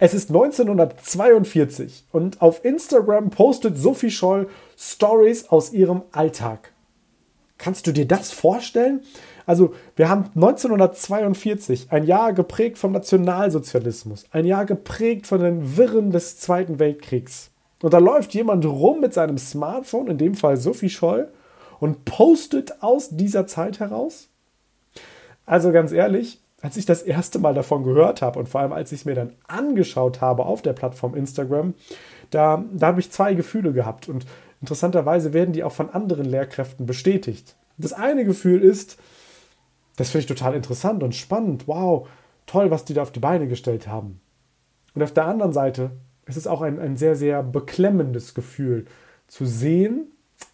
Es ist 1942 und auf Instagram postet Sophie Scholl Stories aus ihrem Alltag. Kannst du dir das vorstellen? Also, wir haben 1942, ein Jahr geprägt vom Nationalsozialismus, ein Jahr geprägt von den Wirren des Zweiten Weltkriegs. Und da läuft jemand rum mit seinem Smartphone, in dem Fall Sophie Scholl, und postet aus dieser Zeit heraus? Also ganz ehrlich, als ich das erste Mal davon gehört habe und vor allem als ich es mir dann angeschaut habe auf der Plattform Instagram, da, da habe ich zwei Gefühle gehabt und interessanterweise werden die auch von anderen Lehrkräften bestätigt. Das eine Gefühl ist, das finde ich total interessant und spannend, wow, toll, was die da auf die Beine gestellt haben. Und auf der anderen Seite ist es auch ein, ein sehr, sehr beklemmendes Gefühl zu sehen,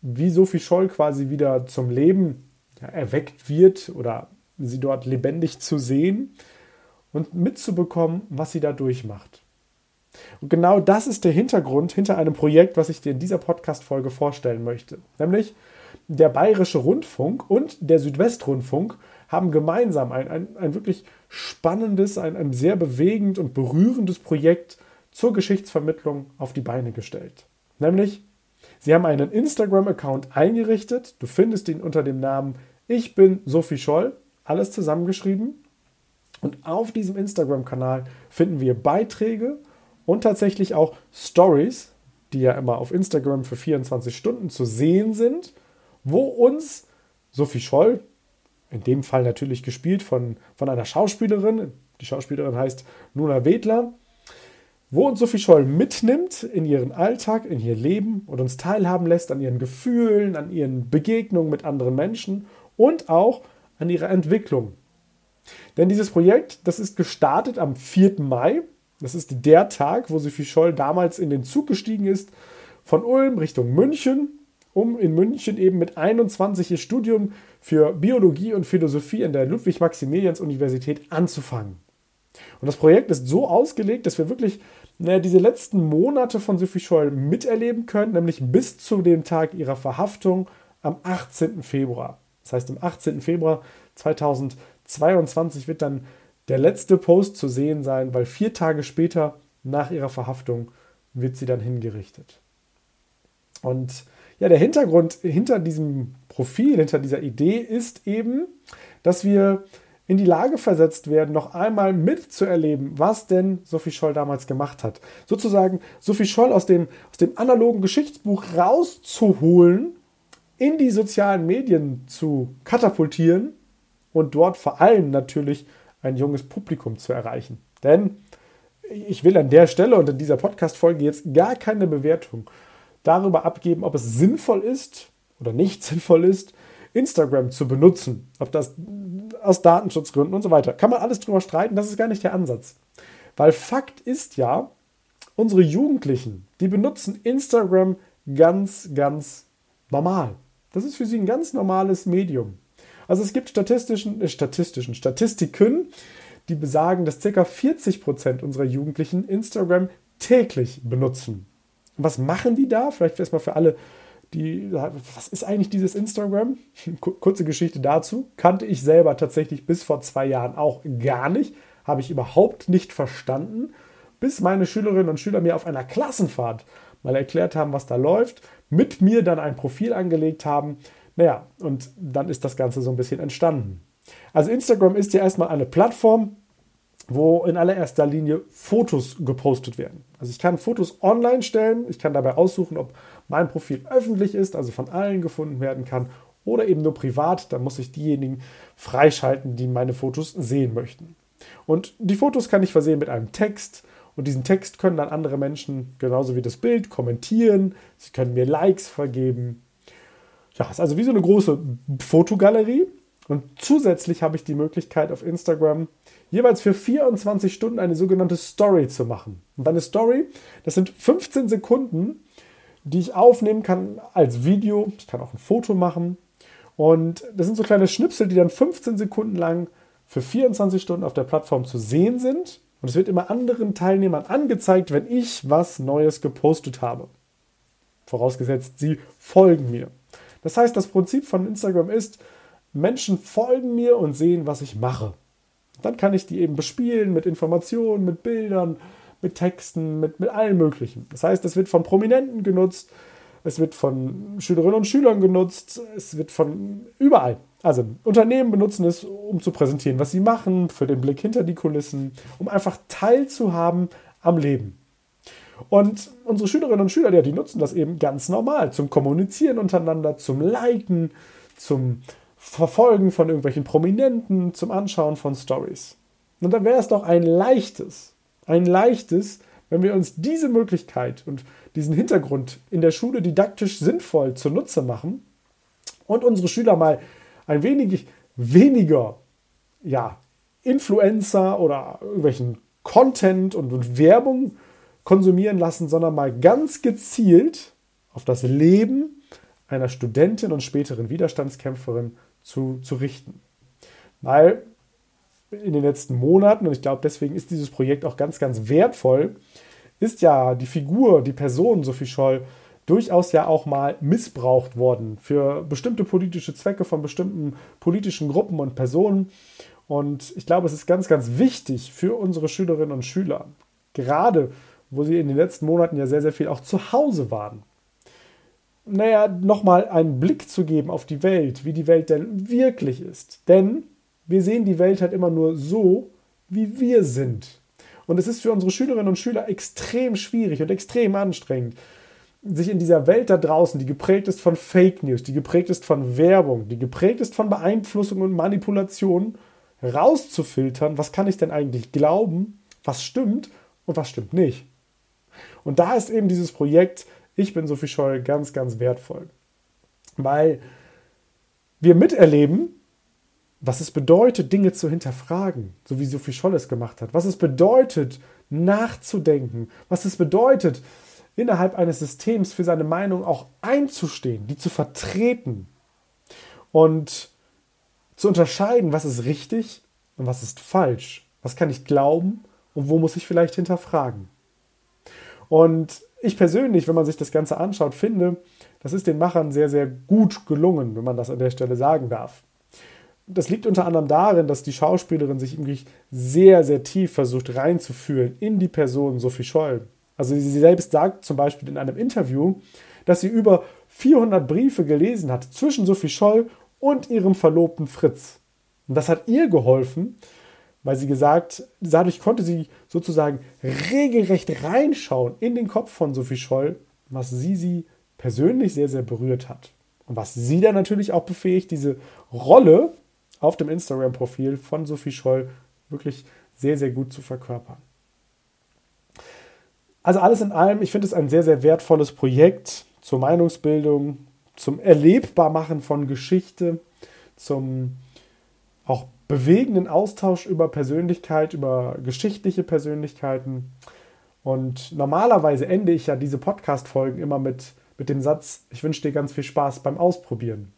wie Sophie Scholl quasi wieder zum Leben ja, erweckt wird oder sie dort lebendig zu sehen und mitzubekommen, was sie da durchmacht. Und genau das ist der Hintergrund hinter einem Projekt, was ich dir in dieser Podcast-Folge vorstellen möchte. Nämlich der Bayerische Rundfunk und der Südwestrundfunk haben gemeinsam ein, ein, ein wirklich spannendes, ein, ein sehr bewegend und berührendes Projekt zur Geschichtsvermittlung auf die Beine gestellt. Nämlich, sie haben einen Instagram-Account eingerichtet. Du findest ihn unter dem Namen Ich bin Sophie Scholl alles zusammengeschrieben. Und auf diesem Instagram-Kanal finden wir Beiträge und tatsächlich auch Stories, die ja immer auf Instagram für 24 Stunden zu sehen sind, wo uns Sophie Scholl, in dem Fall natürlich gespielt von, von einer Schauspielerin, die Schauspielerin heißt Nuna Wedler, wo uns Sophie Scholl mitnimmt in ihren Alltag, in ihr Leben und uns teilhaben lässt an ihren Gefühlen, an ihren Begegnungen mit anderen Menschen und auch an ihrer Entwicklung. Denn dieses Projekt, das ist gestartet am 4. Mai. Das ist der Tag, wo Sophie Scholl damals in den Zug gestiegen ist, von Ulm Richtung München, um in München eben mit 21 ihr Studium für Biologie und Philosophie an der Ludwig-Maximilians-Universität anzufangen. Und das Projekt ist so ausgelegt, dass wir wirklich naja, diese letzten Monate von Sophie Scholl miterleben können, nämlich bis zu dem Tag ihrer Verhaftung am 18. Februar. Das heißt, am 18. Februar 2022 wird dann der letzte Post zu sehen sein, weil vier Tage später nach ihrer Verhaftung wird sie dann hingerichtet. Und ja, der Hintergrund hinter diesem Profil, hinter dieser Idee ist eben, dass wir in die Lage versetzt werden, noch einmal mitzuerleben, was denn Sophie Scholl damals gemacht hat. Sozusagen Sophie Scholl aus dem, aus dem analogen Geschichtsbuch rauszuholen in die sozialen Medien zu katapultieren und dort vor allem natürlich ein junges Publikum zu erreichen. Denn ich will an der Stelle und in dieser Podcast-Folge jetzt gar keine Bewertung darüber abgeben, ob es sinnvoll ist oder nicht sinnvoll ist, Instagram zu benutzen. Ob das aus Datenschutzgründen und so weiter. Kann man alles drüber streiten, das ist gar nicht der Ansatz. Weil Fakt ist ja, unsere Jugendlichen, die benutzen Instagram ganz, ganz normal. Das ist für sie ein ganz normales Medium. Also es gibt statistischen, äh, statistischen Statistiken, die besagen, dass ca. 40 Prozent unserer Jugendlichen Instagram täglich benutzen. was machen die da? Vielleicht erstmal für alle, die, was ist eigentlich dieses Instagram? Kurze Geschichte dazu. Kannte ich selber tatsächlich bis vor zwei Jahren auch gar nicht. Habe ich überhaupt nicht verstanden, bis meine Schülerinnen und Schüler mir auf einer Klassenfahrt mal erklärt haben, was da läuft, mit mir dann ein Profil angelegt haben. Naja, und dann ist das Ganze so ein bisschen entstanden. Also Instagram ist ja erstmal eine Plattform, wo in allererster Linie Fotos gepostet werden. Also ich kann Fotos online stellen, ich kann dabei aussuchen, ob mein Profil öffentlich ist, also von allen gefunden werden kann, oder eben nur privat. Da muss ich diejenigen freischalten, die meine Fotos sehen möchten. Und die Fotos kann ich versehen mit einem Text. Und diesen Text können dann andere Menschen genauso wie das Bild kommentieren. Sie können mir Likes vergeben. Ja, ist also wie so eine große Fotogalerie. Und zusätzlich habe ich die Möglichkeit auf Instagram jeweils für 24 Stunden eine sogenannte Story zu machen. Und eine Story, das sind 15 Sekunden, die ich aufnehmen kann als Video. Ich kann auch ein Foto machen. Und das sind so kleine Schnipsel, die dann 15 Sekunden lang für 24 Stunden auf der Plattform zu sehen sind. Und es wird immer anderen Teilnehmern angezeigt, wenn ich was Neues gepostet habe. Vorausgesetzt, sie folgen mir. Das heißt, das Prinzip von Instagram ist, Menschen folgen mir und sehen, was ich mache. Dann kann ich die eben bespielen mit Informationen, mit Bildern, mit Texten, mit, mit allem Möglichen. Das heißt, es wird von Prominenten genutzt, es wird von Schülerinnen und Schülern genutzt, es wird von überall. Also Unternehmen benutzen es, um zu präsentieren, was sie machen, für den Blick hinter die Kulissen, um einfach teilzuhaben am Leben. Und unsere Schülerinnen und Schüler, ja, die nutzen das eben ganz normal zum Kommunizieren untereinander, zum Liken, zum Verfolgen von irgendwelchen Prominenten, zum Anschauen von Stories. Und dann wäre es doch ein leichtes, ein leichtes, wenn wir uns diese Möglichkeit und diesen Hintergrund in der Schule didaktisch sinnvoll zunutze machen und unsere Schüler mal ein wenig weniger ja, Influencer oder irgendwelchen Content und Werbung konsumieren lassen, sondern mal ganz gezielt auf das Leben einer Studentin und späteren Widerstandskämpferin zu, zu richten. Weil in den letzten Monaten, und ich glaube, deswegen ist dieses Projekt auch ganz, ganz wertvoll, ist ja die Figur, die Person Sophie Scholl durchaus ja auch mal missbraucht worden für bestimmte politische Zwecke von bestimmten politischen Gruppen und Personen. Und ich glaube, es ist ganz, ganz wichtig für unsere Schülerinnen und Schüler, gerade wo sie in den letzten Monaten ja sehr, sehr viel auch zu Hause waren. Naja, nochmal einen Blick zu geben auf die Welt, wie die Welt denn wirklich ist. Denn wir sehen die Welt halt immer nur so, wie wir sind. Und es ist für unsere Schülerinnen und Schüler extrem schwierig und extrem anstrengend, sich in dieser Welt da draußen, die geprägt ist von Fake News, die geprägt ist von Werbung, die geprägt ist von Beeinflussung und Manipulation, rauszufiltern, was kann ich denn eigentlich glauben, was stimmt und was stimmt nicht. Und da ist eben dieses Projekt Ich bin Sophie Scholl ganz, ganz wertvoll. Weil wir miterleben, was es bedeutet, Dinge zu hinterfragen, so wie Sophie Scholl es gemacht hat. Was es bedeutet, nachzudenken. Was es bedeutet, innerhalb eines Systems für seine Meinung auch einzustehen, die zu vertreten und zu unterscheiden, was ist richtig und was ist falsch. Was kann ich glauben und wo muss ich vielleicht hinterfragen. Und ich persönlich, wenn man sich das Ganze anschaut, finde, das ist den Machern sehr, sehr gut gelungen, wenn man das an der Stelle sagen darf das liegt unter anderem darin, dass die Schauspielerin sich wirklich sehr, sehr tief versucht reinzufühlen in die Person Sophie Scholl. Also sie selbst sagt zum Beispiel in einem Interview, dass sie über 400 Briefe gelesen hat zwischen Sophie Scholl und ihrem Verlobten Fritz. Und das hat ihr geholfen, weil sie gesagt, dadurch konnte sie sozusagen regelrecht reinschauen in den Kopf von Sophie Scholl, was sie sie persönlich sehr, sehr berührt hat. Und was sie dann natürlich auch befähigt, diese Rolle auf dem Instagram-Profil von Sophie Scholl wirklich sehr, sehr gut zu verkörpern. Also alles in allem, ich finde es ein sehr, sehr wertvolles Projekt zur Meinungsbildung, zum Erlebbarmachen von Geschichte, zum auch bewegenden Austausch über Persönlichkeit, über geschichtliche Persönlichkeiten. Und normalerweise ende ich ja diese Podcast-Folgen immer mit, mit dem Satz, ich wünsche dir ganz viel Spaß beim Ausprobieren.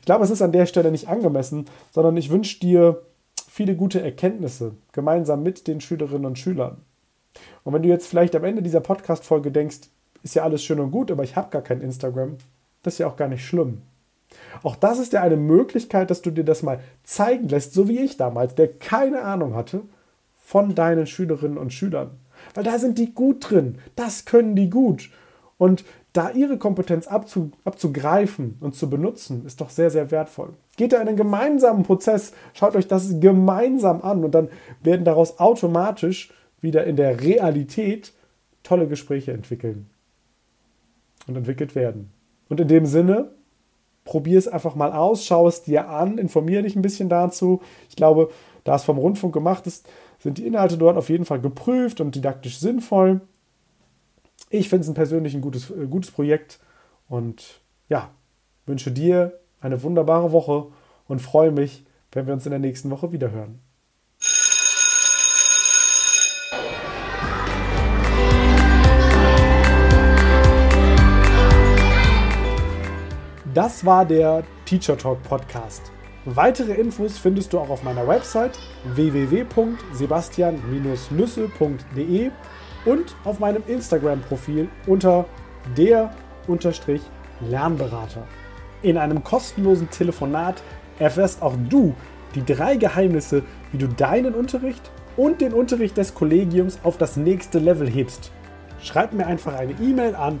Ich glaube, es ist an der Stelle nicht angemessen, sondern ich wünsche dir viele gute Erkenntnisse gemeinsam mit den Schülerinnen und Schülern. Und wenn du jetzt vielleicht am Ende dieser Podcast-Folge denkst, ist ja alles schön und gut, aber ich habe gar kein Instagram, das ist ja auch gar nicht schlimm. Auch das ist ja eine Möglichkeit, dass du dir das mal zeigen lässt, so wie ich damals, der keine Ahnung hatte von deinen Schülerinnen und Schülern. Weil da sind die gut drin, das können die gut. Und da ihre Kompetenz abzu, abzugreifen und zu benutzen, ist doch sehr, sehr wertvoll. Geht da in einen gemeinsamen Prozess, schaut euch das gemeinsam an und dann werden daraus automatisch wieder in der Realität tolle Gespräche entwickeln und entwickelt werden. Und in dem Sinne, probier es einfach mal aus, schau es dir an, informiere dich ein bisschen dazu. Ich glaube, da es vom Rundfunk gemacht ist, sind die Inhalte dort auf jeden Fall geprüft und didaktisch sinnvoll. Ich finde es persönlich ein gutes, äh, gutes Projekt und ja, wünsche dir eine wunderbare Woche und freue mich, wenn wir uns in der nächsten Woche wiederhören. Das war der Teacher Talk Podcast. Weitere Infos findest du auch auf meiner Website www.sebastian-nüsse.de und auf meinem Instagram-Profil unter der-lernberater. In einem kostenlosen Telefonat erfährst auch du die drei Geheimnisse, wie du deinen Unterricht und den Unterricht des Kollegiums auf das nächste Level hebst. Schreib mir einfach eine E-Mail an